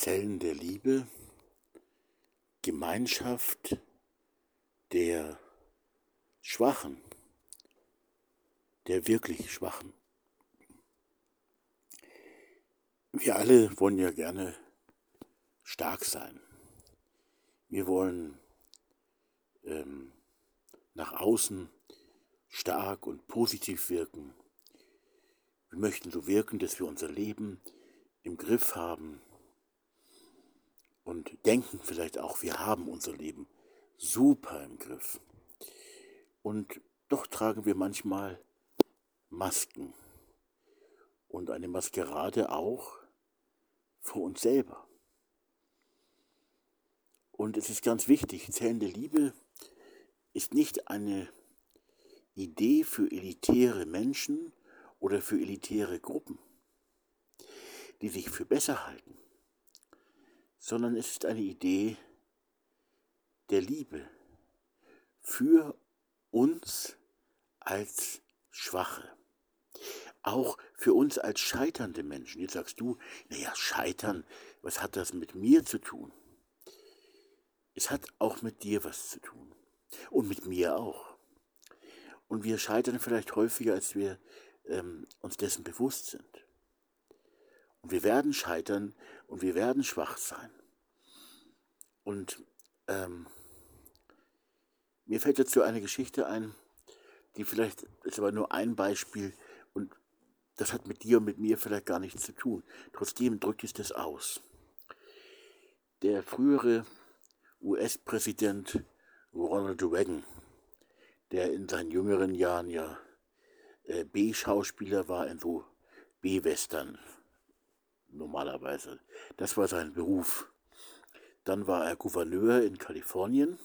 Zellen der Liebe, Gemeinschaft der Schwachen, der wirklich Schwachen. Wir alle wollen ja gerne stark sein. Wir wollen ähm, nach außen stark und positiv wirken. Wir möchten so wirken, dass wir unser Leben im Griff haben und denken vielleicht auch, wir haben unser Leben super im Griff. Und doch tragen wir manchmal Masken und eine Maskerade auch vor uns selber. Und es ist ganz wichtig, zählende Liebe ist nicht eine Idee für elitäre Menschen oder für elitäre Gruppen, die sich für besser halten, sondern es ist eine Idee der Liebe für uns als Schwache. Auch für uns als scheiternde Menschen. Jetzt sagst du, naja, scheitern, was hat das mit mir zu tun? Es hat auch mit dir was zu tun. Und mit mir auch. Und wir scheitern vielleicht häufiger, als wir ähm, uns dessen bewusst sind. Und wir werden scheitern und wir werden schwach sein. Und ähm, mir fällt dazu eine Geschichte ein, die vielleicht ist aber nur ein Beispiel und das hat mit dir und mit mir vielleicht gar nichts zu tun. Trotzdem drückt es das aus. Der frühere US-Präsident Ronald Reagan, der in seinen jüngeren Jahren ja äh, B-Schauspieler war in so B-Western normalerweise. Das war sein Beruf. Dann war er Gouverneur in Kalifornien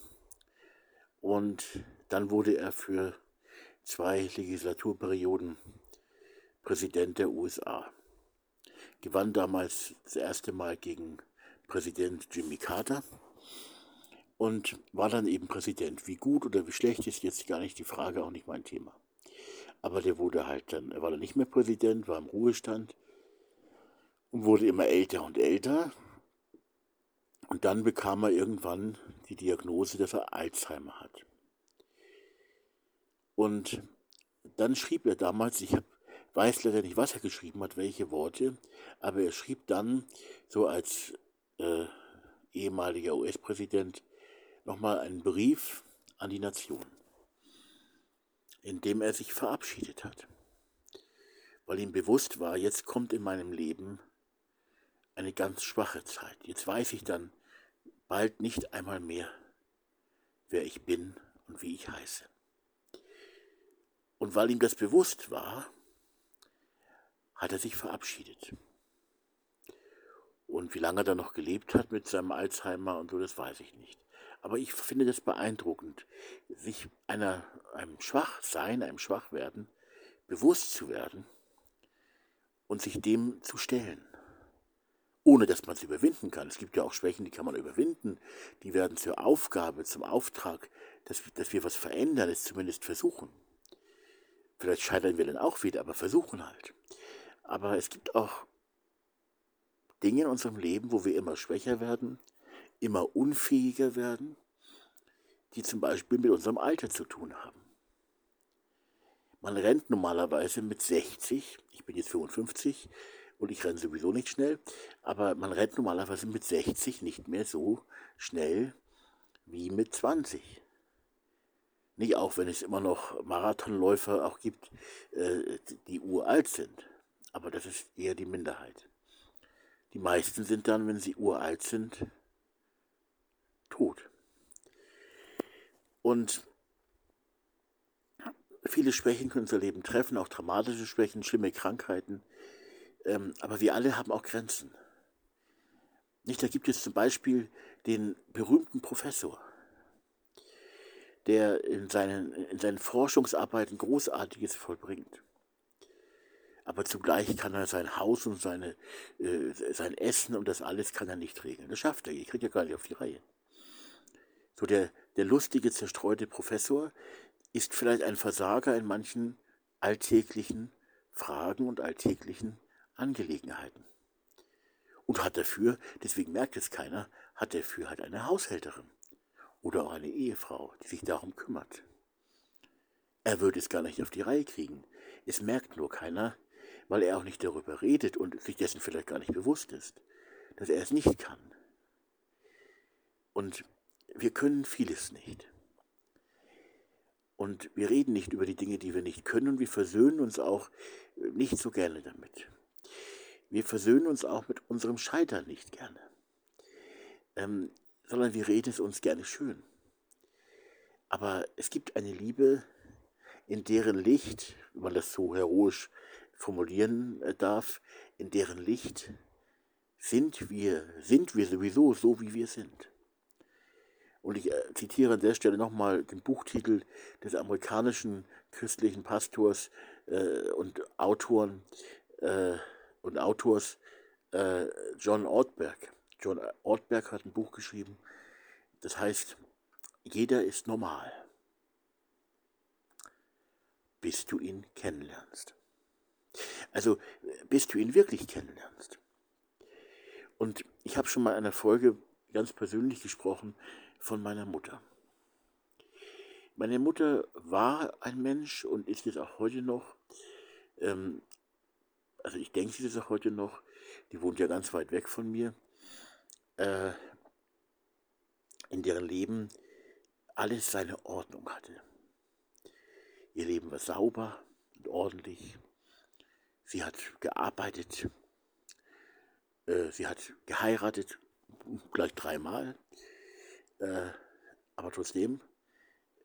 und dann wurde er für zwei Legislaturperioden Präsident der USA. Gewann damals das erste Mal gegen Präsident Jimmy Carter und war dann eben Präsident. Wie gut oder wie schlecht ist jetzt gar nicht die Frage, auch nicht mein Thema. Aber der wurde halt dann, er war dann nicht mehr Präsident, war im Ruhestand und wurde immer älter und älter. Und dann bekam er irgendwann die Diagnose, dass er Alzheimer hat. Und dann schrieb er damals, ich weiß leider nicht, was er geschrieben hat, welche Worte, aber er schrieb dann so als äh, ehemaliger US-Präsident nochmal einen Brief an die Nation in dem er sich verabschiedet hat, weil ihm bewusst war, jetzt kommt in meinem Leben eine ganz schwache Zeit. Jetzt weiß ich dann bald nicht einmal mehr, wer ich bin und wie ich heiße. Und weil ihm das bewusst war, hat er sich verabschiedet. Und wie lange er dann noch gelebt hat mit seinem Alzheimer und so, das weiß ich nicht. Aber ich finde das beeindruckend, sich einer, einem Schwachsein, einem Schwachwerden bewusst zu werden und sich dem zu stellen. Ohne dass man es überwinden kann. Es gibt ja auch Schwächen, die kann man überwinden. Die werden zur Aufgabe, zum Auftrag, dass, dass wir was verändern, es zumindest versuchen. Vielleicht scheitern wir dann auch wieder, aber versuchen halt. Aber es gibt auch Dinge in unserem Leben, wo wir immer schwächer werden, immer unfähiger werden, die zum Beispiel mit unserem Alter zu tun haben. Man rennt normalerweise mit 60, ich bin jetzt 55 und ich renne sowieso nicht schnell, aber man rennt normalerweise mit 60 nicht mehr so schnell wie mit 20. Nicht auch, wenn es immer noch Marathonläufer auch gibt, äh, die uralt sind. Aber das ist eher die Minderheit. Die meisten sind dann, wenn sie uralt sind, tot. Und viele Schwächen können unser Leben treffen, auch dramatische Schwächen, schlimme Krankheiten. Ähm, aber wir alle haben auch Grenzen. Nicht, da gibt es zum Beispiel den berühmten Professor, der in seinen, in seinen Forschungsarbeiten Großartiges vollbringt. Aber zugleich kann er sein Haus und seine, äh, sein Essen und das alles kann er nicht regeln. Das schafft er. Ich kriege ja gar nicht auf die Reihe. So der, der lustige, zerstreute Professor ist vielleicht ein Versager in manchen alltäglichen Fragen und alltäglichen Angelegenheiten. Und hat dafür, deswegen merkt es keiner, hat dafür halt eine Haushälterin oder auch eine Ehefrau, die sich darum kümmert. Er würde es gar nicht auf die Reihe kriegen. Es merkt nur keiner, weil er auch nicht darüber redet und sich dessen vielleicht gar nicht bewusst ist, dass er es nicht kann. Und wir können vieles nicht. Und wir reden nicht über die Dinge, die wir nicht können und wir versöhnen uns auch nicht so gerne damit. Wir versöhnen uns auch mit unserem Scheitern nicht gerne, ähm, sondern wir reden es uns gerne schön. Aber es gibt eine Liebe, in deren Licht, wenn man das so heroisch formulieren äh, darf, in deren Licht sind wir, sind wir sowieso so, wie wir sind. Und ich äh, zitiere an der Stelle nochmal den Buchtitel des amerikanischen christlichen Pastors äh, und Autoren äh, und Autors äh, John Ortberg. John Ortberg hat ein Buch geschrieben, das heißt, jeder ist normal, bis du ihn kennenlernst. Also, bis du ihn wirklich kennenlernst. Und ich habe schon mal in einer Folge ganz persönlich gesprochen von meiner Mutter. Meine Mutter war ein Mensch und ist es auch heute noch. Ähm, also ich denke, sie ist auch heute noch. Die wohnt ja ganz weit weg von mir. Äh, in deren Leben alles seine Ordnung hatte. Ihr Leben war sauber und ordentlich. Sie hat gearbeitet. Äh, sie hat geheiratet, gleich dreimal. Äh, aber trotzdem,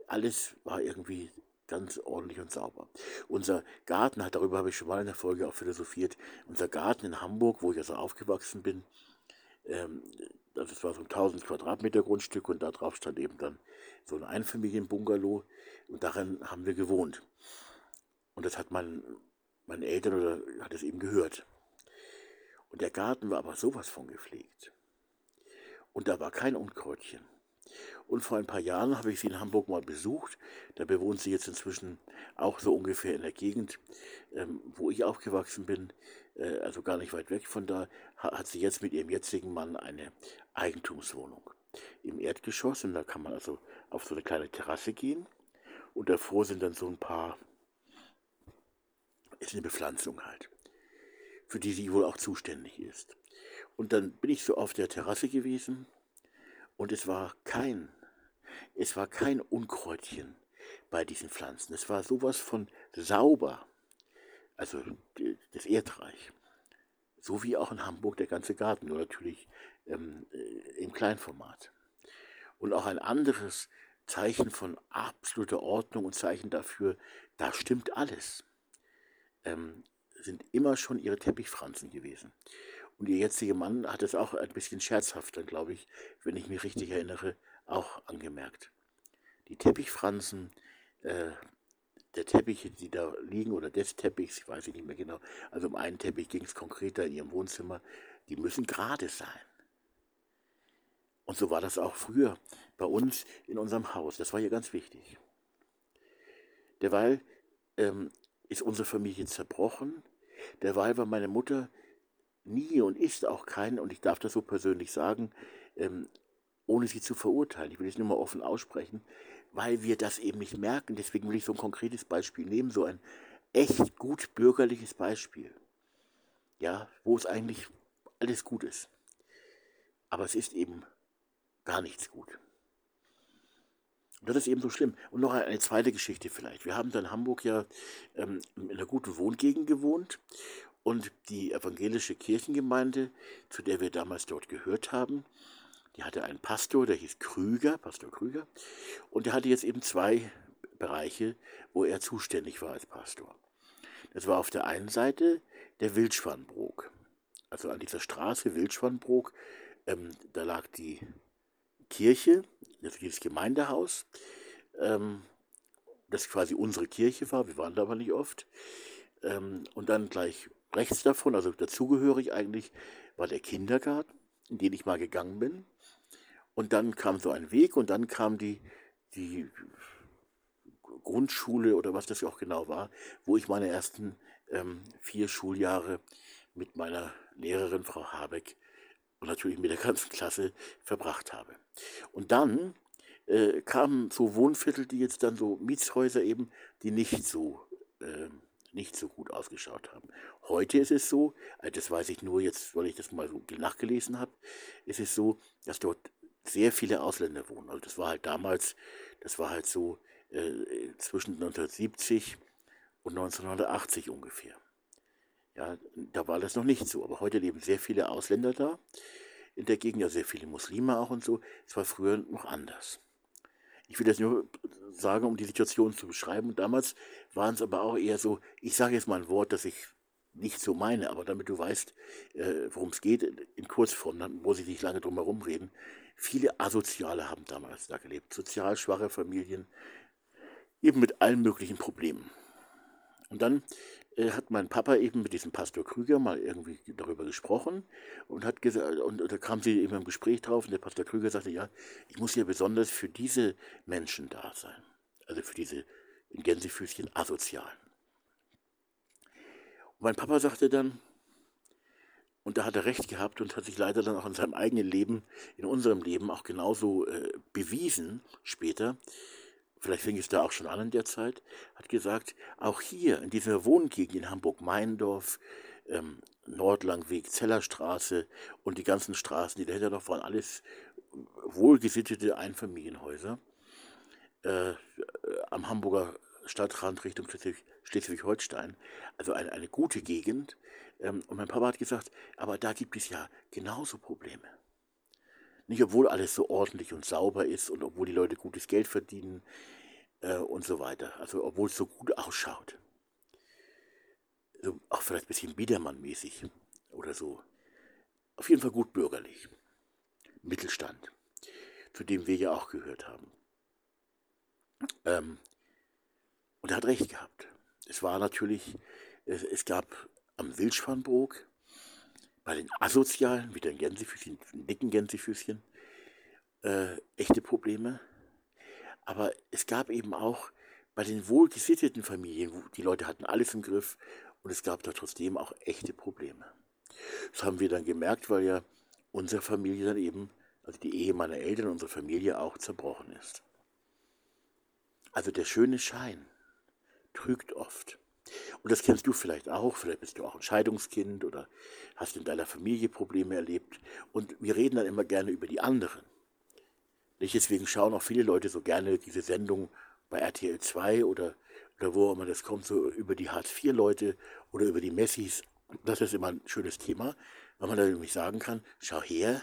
alles war irgendwie ganz ordentlich und sauber. Unser Garten hat, darüber habe ich schon mal in der Folge auch philosophiert, unser Garten in Hamburg, wo ich also aufgewachsen bin, ähm, das war so ein 1000 Quadratmeter Grundstück und da drauf stand eben dann so ein Einfamilienbungalow und darin haben wir gewohnt. Und das hat mein, meine Eltern oder hat es eben gehört. Und der Garten war aber sowas von gepflegt. Und da war kein Unkräutchen. Und vor ein paar Jahren habe ich sie in Hamburg mal besucht. Da bewohnt sie jetzt inzwischen auch so ungefähr in der Gegend, ähm, wo ich aufgewachsen bin, äh, also gar nicht weit weg von da, hat sie jetzt mit ihrem jetzigen Mann eine Eigentumswohnung im Erdgeschoss. Und da kann man also auf so eine kleine Terrasse gehen. Und davor sind dann so ein paar, ist eine Bepflanzung halt, für die sie wohl auch zuständig ist. Und dann bin ich so auf der Terrasse gewesen und es war kein es war kein Unkräutchen bei diesen Pflanzen. Es war sowas von sauber, also das Erdreich. So wie auch in Hamburg der ganze Garten, nur natürlich ähm, äh, im Kleinformat. Und auch ein anderes Zeichen von absoluter Ordnung und Zeichen dafür, da stimmt alles, ähm, sind immer schon ihre Teppichpflanzen gewesen. Und ihr jetziger Mann hat es auch ein bisschen scherzhafter, glaube ich, wenn ich mich richtig erinnere, auch angemerkt. Die Teppichfransen äh, der Teppiche, die da liegen, oder des Teppichs, ich weiß nicht mehr genau, also um einen Teppich ging es konkreter in ihrem Wohnzimmer, die müssen gerade sein. Und so war das auch früher bei uns in unserem Haus. Das war hier ganz wichtig. Derweil ähm, ist unsere Familie zerbrochen. Derweil war meine Mutter nie und ist auch kein, und ich darf das so persönlich sagen, ähm, ohne sie zu verurteilen. Ich will es nur mal offen aussprechen, weil wir das eben nicht merken. Deswegen will ich so ein konkretes Beispiel nehmen, so ein echt gut bürgerliches Beispiel. Ja, wo es eigentlich alles gut ist. Aber es ist eben gar nichts gut. Und das ist eben so schlimm. Und noch eine zweite Geschichte vielleicht. Wir haben dann in Hamburg ja ähm, in einer guten Wohngegend gewohnt und die evangelische Kirchengemeinde, zu der wir damals dort gehört haben, die hatte einen Pastor, der hieß Krüger, Pastor Krüger, und der hatte jetzt eben zwei Bereiche, wo er zuständig war als Pastor. Das war auf der einen Seite der Wildschwanbrook, also an dieser Straße Wildschwanbrook, ähm, da lag die Kirche, also dieses Gemeindehaus, ähm, das quasi unsere Kirche war, wir waren da aber nicht oft, ähm, und dann gleich rechts davon, also dazugehörig eigentlich, war der Kindergarten, in den ich mal gegangen bin. Und dann kam so ein Weg und dann kam die, die Grundschule oder was das auch genau war, wo ich meine ersten ähm, vier Schuljahre mit meiner Lehrerin Frau Habeck und natürlich mit der ganzen Klasse verbracht habe. Und dann äh, kamen so Wohnviertel, die jetzt dann so Mietshäuser eben, die nicht so, äh, nicht so gut ausgeschaut haben. Heute ist es so, also das weiß ich nur jetzt, weil ich das mal so nachgelesen habe, ist es so, dass dort sehr viele Ausländer wohnen. Also das war halt damals, das war halt so äh, zwischen 1970 und 1980 ungefähr. Ja, da war das noch nicht so, aber heute leben sehr viele Ausländer da in der Gegend, ja sehr viele Muslime auch und so. Es war früher noch anders. Ich will das nur sagen, um die Situation zu beschreiben. Und damals waren es aber auch eher so, ich sage jetzt mal ein Wort, das ich nicht so meine, aber damit du weißt, äh, worum es geht, in Kurzform, dann muss ich nicht lange drum herum reden. Viele Asoziale haben damals da gelebt, sozial schwache Familien, eben mit allen möglichen Problemen. Und dann hat mein Papa eben mit diesem Pastor Krüger mal irgendwie darüber gesprochen und hat gesagt, und, und da kam sie eben im Gespräch drauf und der Pastor Krüger sagte, ja, ich muss ja besonders für diese Menschen da sein. Also für diese in Gänsefüßchen Asozialen. Und mein Papa sagte dann, und da hat er recht gehabt und hat sich leider dann auch in seinem eigenen Leben, in unserem Leben auch genauso äh, bewiesen später, vielleicht fing es da auch schon an in der Zeit, hat gesagt, auch hier in dieser Wohngegend in Hamburg-Meindorf, ähm, Nordlangweg, Zellerstraße und die ganzen Straßen, die dahinter noch waren, alles wohlgesittete Einfamilienhäuser äh, am Hamburger Stadtrand Richtung Schleswig-Holstein. Also eine, eine gute Gegend. Ähm, und mein Papa hat gesagt, aber da gibt es ja genauso Probleme. Nicht obwohl alles so ordentlich und sauber ist und obwohl die Leute gutes Geld verdienen äh, und so weiter. Also obwohl es so gut ausschaut. So, auch vielleicht ein bisschen Biedermann-mäßig oder so. Auf jeden Fall gut bürgerlich. Mittelstand, zu dem wir ja auch gehört haben. Ähm, und er hat recht gehabt. Es war natürlich, es, es gab am Wildschwanbrook bei den Asozialen, wie den Gänsefüßchen, den dicken Gänsefüßchen, äh, echte Probleme. Aber es gab eben auch bei den wohlgesitteten Familien, die Leute hatten alles im Griff und es gab da trotzdem auch echte Probleme. Das haben wir dann gemerkt, weil ja unsere Familie dann eben, also die Ehe meiner Eltern, unsere Familie auch zerbrochen ist. Also der schöne Schein trügt oft. Und das kennst du vielleicht auch, vielleicht bist du auch ein Scheidungskind oder hast in deiner Familie Probleme erlebt. Und wir reden dann immer gerne über die anderen. Nicht deswegen schauen auch viele Leute so gerne diese Sendung bei RTL 2 oder, oder wo immer das kommt, so über die Hartz-IV-Leute oder über die Messis. Das ist immer ein schönes Thema, weil man da nämlich sagen kann, schau her,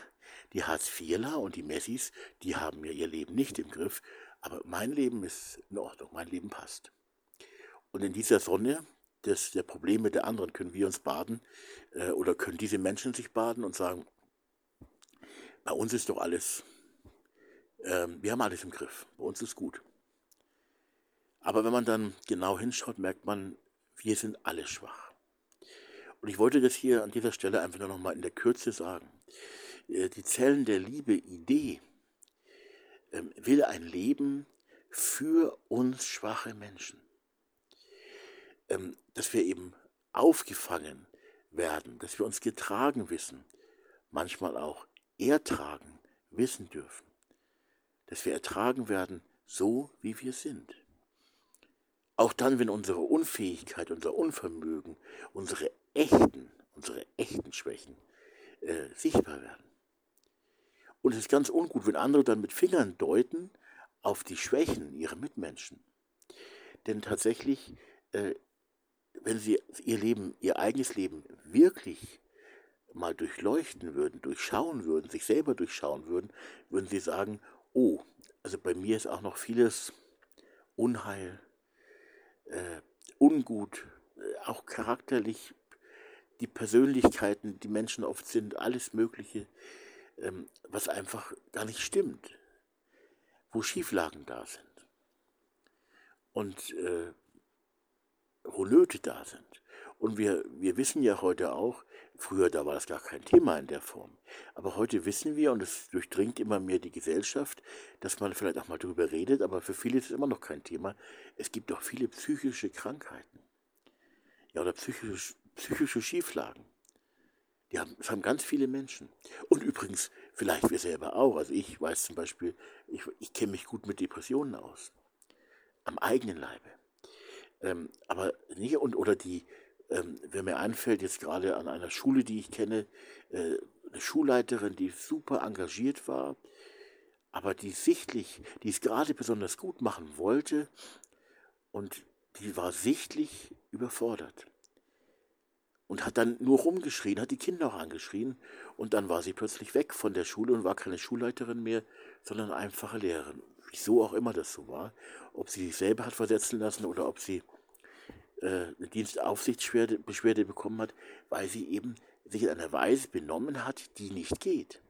die Hartz-IVler und die Messis, die haben ja ihr Leben nicht im Griff, aber mein Leben ist in Ordnung, mein Leben passt. Und in dieser Sonne des, der Probleme der anderen können wir uns baden äh, oder können diese Menschen sich baden und sagen, bei uns ist doch alles, äh, wir haben alles im Griff, bei uns ist gut. Aber wenn man dann genau hinschaut, merkt man, wir sind alle schwach. Und ich wollte das hier an dieser Stelle einfach nur noch mal in der Kürze sagen. Äh, die Zellen der Liebe Idee ähm, will ein Leben für uns schwache Menschen ähm, dass wir eben aufgefangen werden, dass wir uns getragen wissen, manchmal auch ertragen wissen dürfen, dass wir ertragen werden, so wie wir sind. Auch dann, wenn unsere Unfähigkeit, unser Unvermögen, unsere echten, unsere echten Schwächen äh, sichtbar werden. Und es ist ganz ungut, wenn andere dann mit Fingern deuten auf die Schwächen ihrer Mitmenschen. Denn tatsächlich äh, wenn sie ihr Leben, ihr eigenes Leben wirklich mal durchleuchten würden, durchschauen würden, sich selber durchschauen würden, würden sie sagen, oh, also bei mir ist auch noch vieles Unheil, äh, ungut, äh, auch charakterlich, die Persönlichkeiten, die Menschen oft sind, alles Mögliche, ähm, was einfach gar nicht stimmt, wo Schieflagen da sind. Und äh, wo Nöte da sind. Und wir, wir wissen ja heute auch, früher da war das gar kein Thema in der Form, aber heute wissen wir, und es durchdringt immer mehr die Gesellschaft, dass man vielleicht auch mal darüber redet, aber für viele ist es immer noch kein Thema. Es gibt auch viele psychische Krankheiten. Ja, oder psychische, psychische Schieflagen. Die haben, das haben ganz viele Menschen. Und übrigens, vielleicht wir selber auch. Also ich weiß zum Beispiel, ich, ich kenne mich gut mit Depressionen aus. Am eigenen Leibe. Ähm, aber nicht, und, oder die, ähm, wer mir einfällt, jetzt gerade an einer Schule, die ich kenne, äh, eine Schulleiterin, die super engagiert war, aber die sichtlich, die es gerade besonders gut machen wollte und die war sichtlich überfordert und hat dann nur rumgeschrien, hat die Kinder auch angeschrien und dann war sie plötzlich weg von der Schule und war keine Schulleiterin mehr, sondern einfache Lehrerin. Wieso auch immer das so war, ob sie sich selber hat versetzen lassen oder ob sie äh, eine Dienstaufsichtsbeschwerde bekommen hat, weil sie eben sich in einer Weise benommen hat, die nicht geht.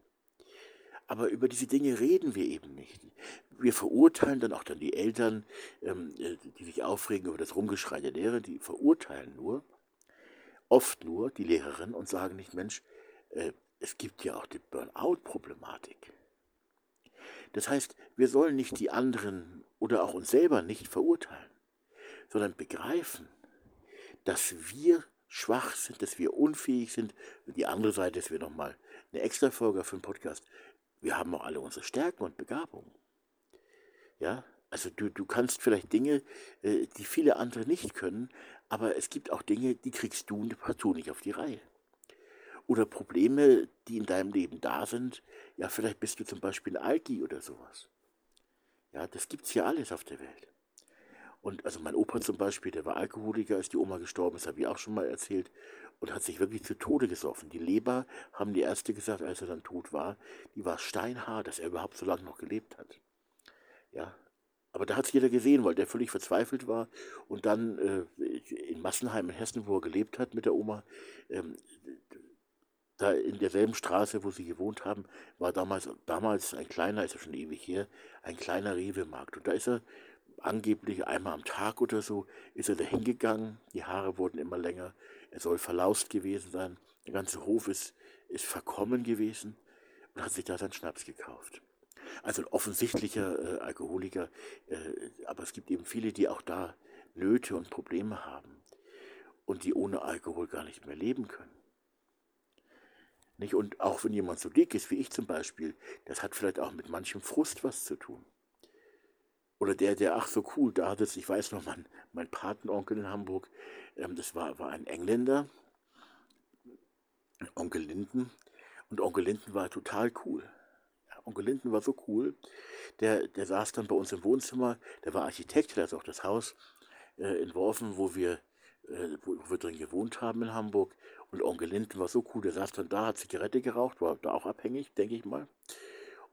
Aber über diese Dinge reden wir eben nicht. Wir verurteilen dann auch dann die Eltern, ähm, äh, die sich aufregen über das Rumgeschrei der Lehrer, die verurteilen nur, oft nur die Lehrerin und sagen nicht, Mensch, äh, es gibt ja auch die Burnout-Problematik. Das heißt, wir sollen nicht die anderen oder auch uns selber nicht verurteilen, sondern begreifen, dass wir schwach sind, dass wir unfähig sind. Und die andere Seite ist wir nochmal eine extra Folge für den Podcast. Wir haben auch alle unsere Stärken und Begabungen. Ja, also du, du kannst vielleicht Dinge, äh, die viele andere nicht können, aber es gibt auch Dinge, die kriegst du partout nicht auf die Reihe. Oder Probleme, die in deinem Leben da sind. Ja, vielleicht bist du zum Beispiel ein Alki oder sowas. Ja, das gibt's ja alles auf der Welt. Und also mein Opa zum Beispiel, der war Alkoholiker, als die Oma gestorben ist, habe ich auch schon mal erzählt, und hat sich wirklich zu Tode gesoffen. Die Leber, haben die Ärzte gesagt, als er dann tot war, die war steinhart, dass er überhaupt so lange noch gelebt hat. Ja, aber da hat es jeder gesehen, weil der völlig verzweifelt war und dann äh, in Massenheim in Hessen, wo er gelebt hat mit der Oma, ähm, da in derselben Straße, wo sie gewohnt haben, war damals, damals ein kleiner, ist ja schon ewig her, ein kleiner Rewe-Markt. Und da ist er angeblich einmal am Tag oder so ist er da hingegangen, die Haare wurden immer länger, er soll verlaust gewesen sein, der ganze Hof ist, ist verkommen gewesen und hat sich da seinen Schnaps gekauft. Also ein offensichtlicher äh, Alkoholiker, äh, aber es gibt eben viele, die auch da Nöte und Probleme haben und die ohne Alkohol gar nicht mehr leben können. Nicht? Und auch wenn jemand so dick ist wie ich zum Beispiel, das hat vielleicht auch mit manchem Frust was zu tun. Oder der, der, ach so cool, da hat es, ich weiß noch, mein, mein Patenonkel in Hamburg, ähm, das war, war ein Engländer, Onkel Linden. Und Onkel Linden war total cool. Onkel Linden war so cool. Der, der saß dann bei uns im Wohnzimmer, der war Architekt, der hat auch das Haus äh, entworfen, wo wir, äh, wo wir drin gewohnt haben in Hamburg. Und Onkel Linden war so cool, der saß dann da, hat Zigarette geraucht, war da auch abhängig, denke ich mal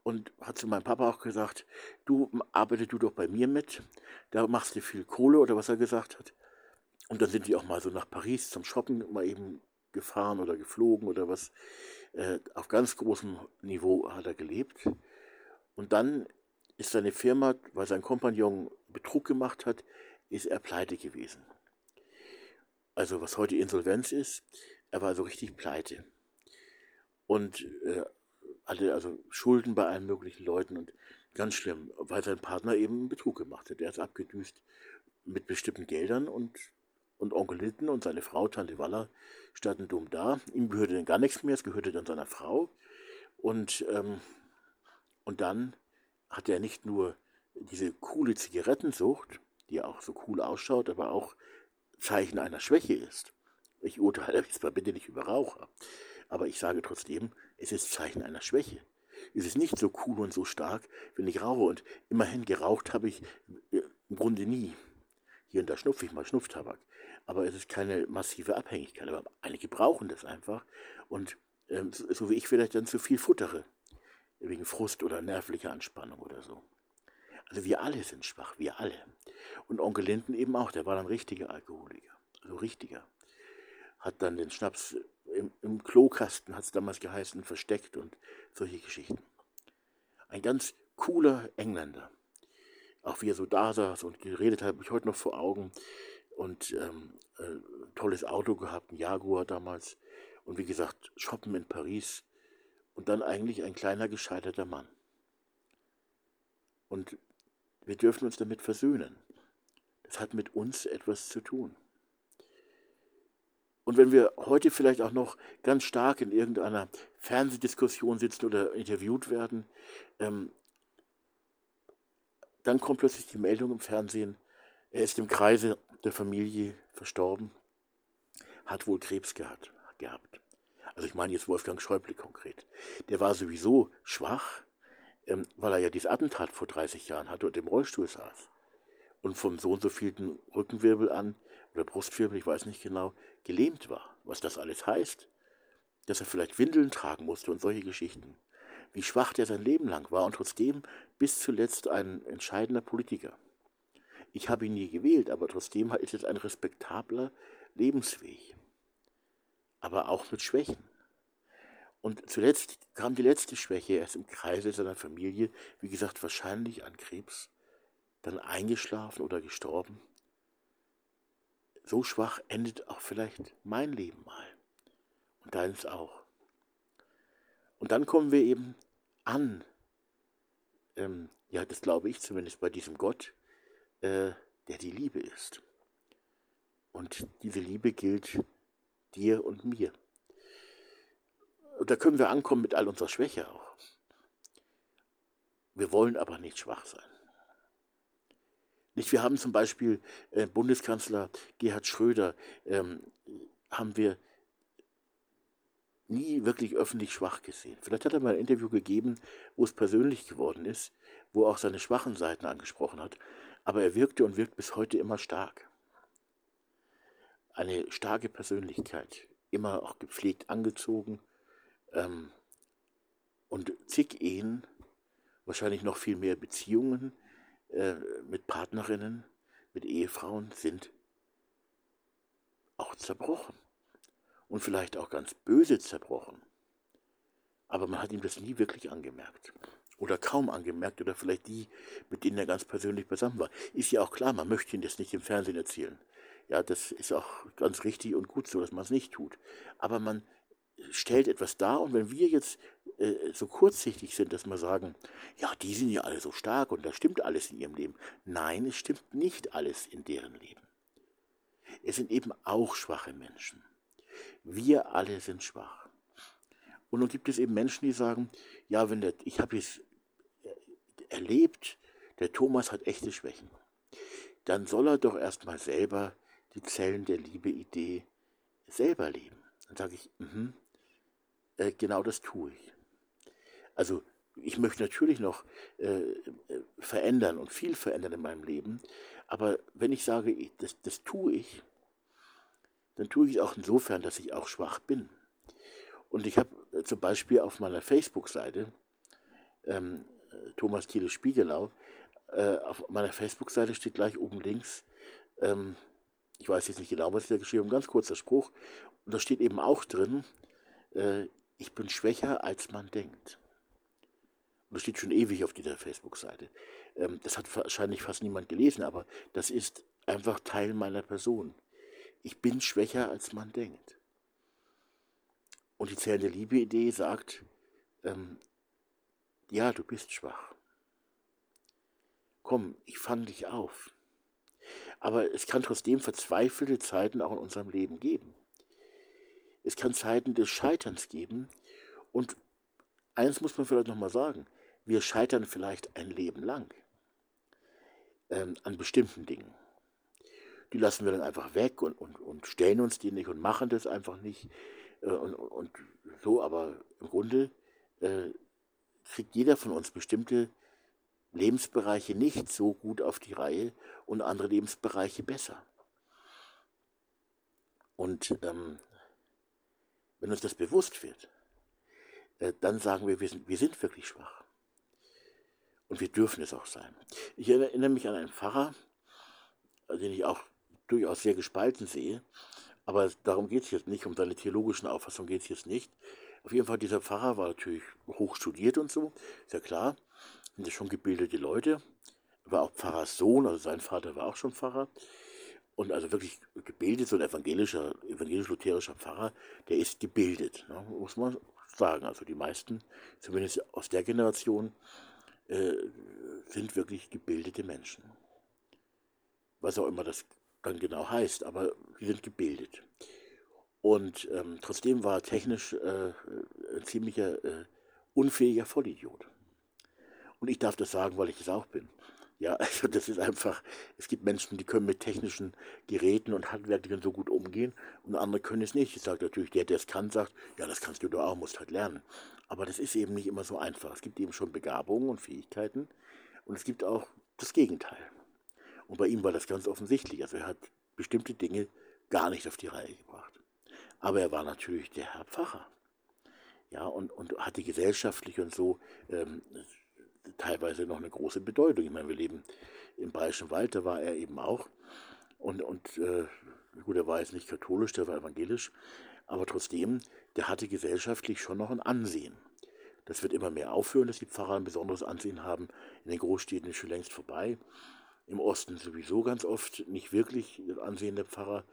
und hat zu meinem Papa auch gesagt, du arbeite du doch bei mir mit, da machst du viel Kohle oder was er gesagt hat. Und dann sind die auch mal so nach Paris zum Shoppen mal eben gefahren oder geflogen oder was. Äh, auf ganz großem Niveau hat er gelebt. Und dann ist seine Firma, weil sein Kompagnon Betrug gemacht hat, ist er pleite gewesen. Also was heute Insolvenz ist, er war so richtig pleite. Und äh, hatte also Schulden bei allen möglichen Leuten und ganz schlimm, weil sein Partner eben Betrug gemacht hat. Er ist abgedüst mit bestimmten Geldern und, und Onkel Linden und seine Frau, Tante Waller, standen dumm da. Ihm gehörte dann gar nichts mehr, es gehörte dann seiner Frau. Und, ähm, und dann hat er nicht nur diese coole Zigarettensucht, die auch so cool ausschaut, aber auch Zeichen einer Schwäche ist. Ich urteile jetzt mal bitte nicht über Raucher. Aber ich sage trotzdem, es ist Zeichen einer Schwäche. Es ist nicht so cool und so stark, wenn ich rauche. Und immerhin geraucht habe ich äh, im Grunde nie. Hier und da schnupfe ich mal Schnupftabak. Aber es ist keine massive Abhängigkeit. Aber einige brauchen das einfach. Und ähm, so wie ich vielleicht dann zu viel futtere. Wegen Frust oder nervlicher Anspannung oder so. Also wir alle sind schwach, wir alle. Und Onkel Linden eben auch, der war dann richtiger Alkoholiker. Also richtiger. Hat dann den Schnaps im, im Klokasten, hat es damals geheißen, versteckt und solche Geschichten. Ein ganz cooler Engländer. Auch wie er so da saß und geredet hat, habe ich heute noch vor Augen. Und ähm, äh, tolles Auto gehabt, ein Jaguar damals. Und wie gesagt, shoppen in Paris. Und dann eigentlich ein kleiner gescheiterter Mann. Und wir dürfen uns damit versöhnen. Das hat mit uns etwas zu tun. Und wenn wir heute vielleicht auch noch ganz stark in irgendeiner Fernsehdiskussion sitzen oder interviewt werden, ähm, dann kommt plötzlich die Meldung im Fernsehen, er ist im Kreise der Familie verstorben, hat wohl Krebs gehabt. gehabt. Also ich meine jetzt Wolfgang Schäuble konkret. Der war sowieso schwach, ähm, weil er ja dieses Attentat vor 30 Jahren hatte und im Rollstuhl saß. Und vom so und so vielen Rückenwirbel an oder Brustwirbel, ich weiß nicht genau, gelähmt war. Was das alles heißt, dass er vielleicht Windeln tragen musste und solche Geschichten. Wie schwach der sein Leben lang war und trotzdem bis zuletzt ein entscheidender Politiker. Ich habe ihn nie gewählt, aber trotzdem ist es ein respektabler Lebensweg. Aber auch mit Schwächen. Und zuletzt kam die letzte Schwäche erst im Kreise seiner Familie, wie gesagt, wahrscheinlich an Krebs, dann eingeschlafen oder gestorben so schwach endet auch vielleicht mein Leben mal. Und deins auch. Und dann kommen wir eben an, ähm, ja, das glaube ich zumindest bei diesem Gott, äh, der die Liebe ist. Und diese Liebe gilt dir und mir. Und da können wir ankommen mit all unserer Schwäche auch. Wir wollen aber nicht schwach sein. Nicht, wir haben zum Beispiel äh, Bundeskanzler Gerhard Schröder, ähm, haben wir nie wirklich öffentlich schwach gesehen. Vielleicht hat er mal ein Interview gegeben, wo es persönlich geworden ist, wo er auch seine schwachen Seiten angesprochen hat. Aber er wirkte und wirkt bis heute immer stark. Eine starke Persönlichkeit, immer auch gepflegt angezogen ähm, und zig Ehen, wahrscheinlich noch viel mehr Beziehungen, äh, mit Partnerinnen, mit Ehefrauen sind auch zerbrochen. Und vielleicht auch ganz böse zerbrochen. Aber man hat ihm das nie wirklich angemerkt. Oder kaum angemerkt. Oder vielleicht die, mit denen er ganz persönlich beisammen war. Ist ja auch klar, man möchte ihn das nicht im Fernsehen erzählen. Ja, das ist auch ganz richtig und gut so, dass man es nicht tut. Aber man stellt etwas dar und wenn wir jetzt äh, so kurzsichtig sind, dass wir sagen, ja, die sind ja alle so stark und da stimmt alles in ihrem Leben. Nein, es stimmt nicht alles in deren Leben. Es sind eben auch schwache Menschen. Wir alle sind schwach. Und nun gibt es eben Menschen, die sagen, ja, wenn der, ich habe es äh, erlebt, der Thomas hat echte Schwächen. Dann soll er doch erstmal selber die Zellen der Liebe-Idee selber leben. Dann sage ich, mh, äh, genau das tue ich. Also ich möchte natürlich noch äh, verändern und viel verändern in meinem Leben, aber wenn ich sage, das, das tue ich, dann tue ich es auch insofern, dass ich auch schwach bin. Und ich habe äh, zum Beispiel auf meiner Facebook-Seite, ähm, Thomas Thiele Spiegelau, äh, auf meiner Facebook-Seite steht gleich oben links, ähm, ich weiß jetzt nicht genau, was ich da geschrieben habe, ganz kurzer Spruch, und da steht eben auch drin, äh, ich bin schwächer, als man denkt. Und das steht schon ewig auf dieser Facebook-Seite. Ähm, das hat wahrscheinlich fast niemand gelesen, aber das ist einfach Teil meiner Person. Ich bin schwächer, als man denkt. Und die zählende Liebe-Idee sagt, ähm, ja, du bist schwach. Komm, ich fange dich auf. Aber es kann trotzdem verzweifelte Zeiten auch in unserem Leben geben. Es kann Zeiten des Scheiterns geben. Und eins muss man vielleicht nochmal sagen. Wir scheitern vielleicht ein Leben lang ähm, an bestimmten Dingen. Die lassen wir dann einfach weg und, und, und stellen uns die nicht und machen das einfach nicht. Äh, und, und, so, aber im Grunde äh, kriegt jeder von uns bestimmte Lebensbereiche nicht so gut auf die Reihe und andere Lebensbereiche besser. Und ähm, wenn uns das bewusst wird, äh, dann sagen wir, wir sind, wir sind wirklich schwach. Und wir dürfen es auch sein. Ich erinnere mich an einen Pfarrer, den ich auch durchaus sehr gespalten sehe, aber darum geht es jetzt nicht, um seine theologischen Auffassungen geht es jetzt nicht. Auf jeden Fall, dieser Pfarrer war natürlich hoch studiert und so, ist ja klar, sind ja schon gebildete Leute, war auch Pfarrers Sohn, also sein Vater war auch schon Pfarrer und also wirklich gebildet, so ein evangelischer, evangelisch-lutherischer Pfarrer, der ist gebildet, ne, muss man sagen. Also die meisten, zumindest aus der Generation, äh, sind wirklich gebildete Menschen. Was auch immer das dann genau heißt, aber sie sind gebildet. Und ähm, trotzdem war er technisch äh, ein ziemlicher äh, unfähiger Vollidiot. Und ich darf das sagen, weil ich es auch bin. Ja, also das ist einfach, es gibt Menschen, die können mit technischen Geräten und Handwerkern so gut umgehen und andere können es nicht. Ich sage natürlich, der, der es kann, sagt, ja, das kannst du doch auch, musst halt lernen. Aber das ist eben nicht immer so einfach. Es gibt eben schon Begabungen und Fähigkeiten und es gibt auch das Gegenteil. Und bei ihm war das ganz offensichtlich. Also er hat bestimmte Dinge gar nicht auf die Reihe gebracht. Aber er war natürlich der Herr Pfarrer. Ja, und, und hatte gesellschaftlich und so ähm, teilweise noch eine große Bedeutung. Ich meine, wir leben im Bayerischen Wald, da war er eben auch. Und, und äh, gut, er war jetzt nicht katholisch, der war evangelisch, aber trotzdem, der hatte gesellschaftlich schon noch ein Ansehen. Das wird immer mehr aufhören, dass die Pfarrer ein besonderes Ansehen haben. In den Großstädten ist schon längst vorbei. Im Osten sowieso ganz oft nicht wirklich. Das Ansehen der Pfarrer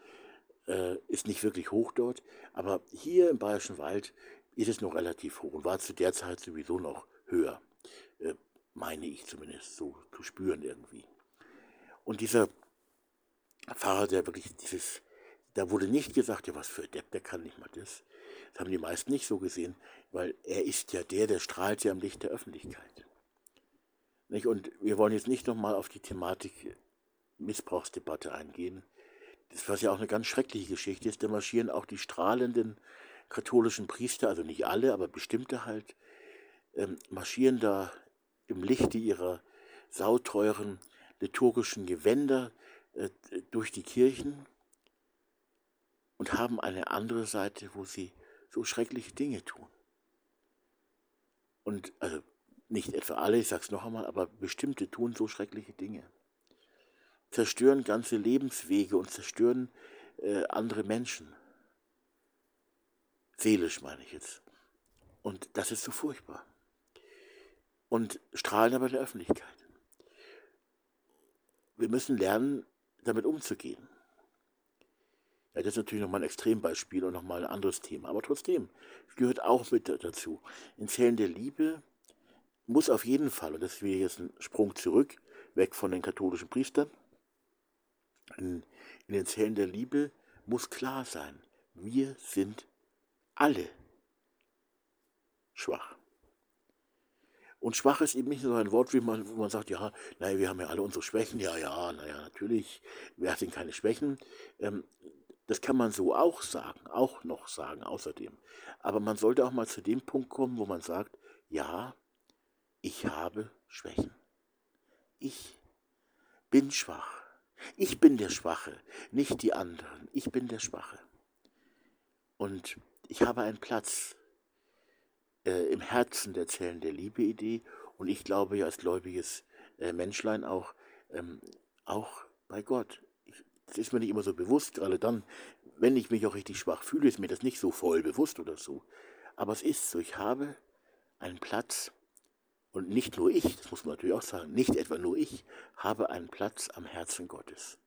äh, ist nicht wirklich hoch dort. Aber hier im Bayerischen Wald ist es noch relativ hoch und war zu der Zeit sowieso noch höher. Äh, meine ich zumindest so zu spüren irgendwie. Und dieser Pfarrer, der wirklich dieses, da wurde nicht gesagt, ja was für Depp, der kann nicht mal das. Das haben die meisten nicht so gesehen, weil er ist ja der, der strahlt ja im Licht der Öffentlichkeit. Nicht? Und wir wollen jetzt nicht nochmal auf die Thematik Missbrauchsdebatte eingehen. Das, was ja auch eine ganz schreckliche Geschichte ist, da marschieren auch die strahlenden katholischen Priester, also nicht alle, aber bestimmte halt, ähm, marschieren da im Lichte ihrer sauteuren liturgischen Gewänder äh, durch die Kirchen und haben eine andere Seite, wo sie so schreckliche Dinge tun. Und also nicht etwa alle, ich sage es noch einmal, aber bestimmte tun so schreckliche Dinge. Zerstören ganze Lebenswege und zerstören äh, andere Menschen. Seelisch meine ich jetzt. Und das ist so furchtbar und strahlen aber in der Öffentlichkeit. Wir müssen lernen, damit umzugehen. Ja, das ist natürlich nochmal ein Extrembeispiel und nochmal ein anderes Thema. Aber trotzdem, es gehört auch mit dazu. In Zellen der Liebe muss auf jeden Fall, und das wäre jetzt ein Sprung zurück, weg von den katholischen Priestern, in, in den Zellen der Liebe muss klar sein, wir sind alle schwach. Und schwach ist eben nicht so ein Wort, wie man, wo man sagt, ja, naja, wir haben ja alle unsere Schwächen. Ja, ja, naja, natürlich, wer hat denn keine Schwächen? Ähm, das kann man so auch sagen, auch noch sagen, außerdem. Aber man sollte auch mal zu dem Punkt kommen, wo man sagt, ja, ich habe Schwächen. Ich bin schwach. Ich bin der Schwache, nicht die anderen. Ich bin der Schwache. Und ich habe einen Platz äh, im Herzen der Zellen der Liebe-Idee und ich glaube ja als gläubiges äh, Menschlein auch, ähm, auch bei Gott. Ich, das ist mir nicht immer so bewusst, gerade dann, wenn ich mich auch richtig schwach fühle, ist mir das nicht so voll bewusst oder so. Aber es ist so, ich habe einen Platz und nicht nur ich, das muss man natürlich auch sagen, nicht etwa nur ich, habe einen Platz am Herzen Gottes.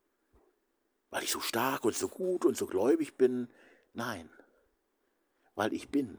Weil ich so stark und so gut und so gläubig bin. Nein, weil ich bin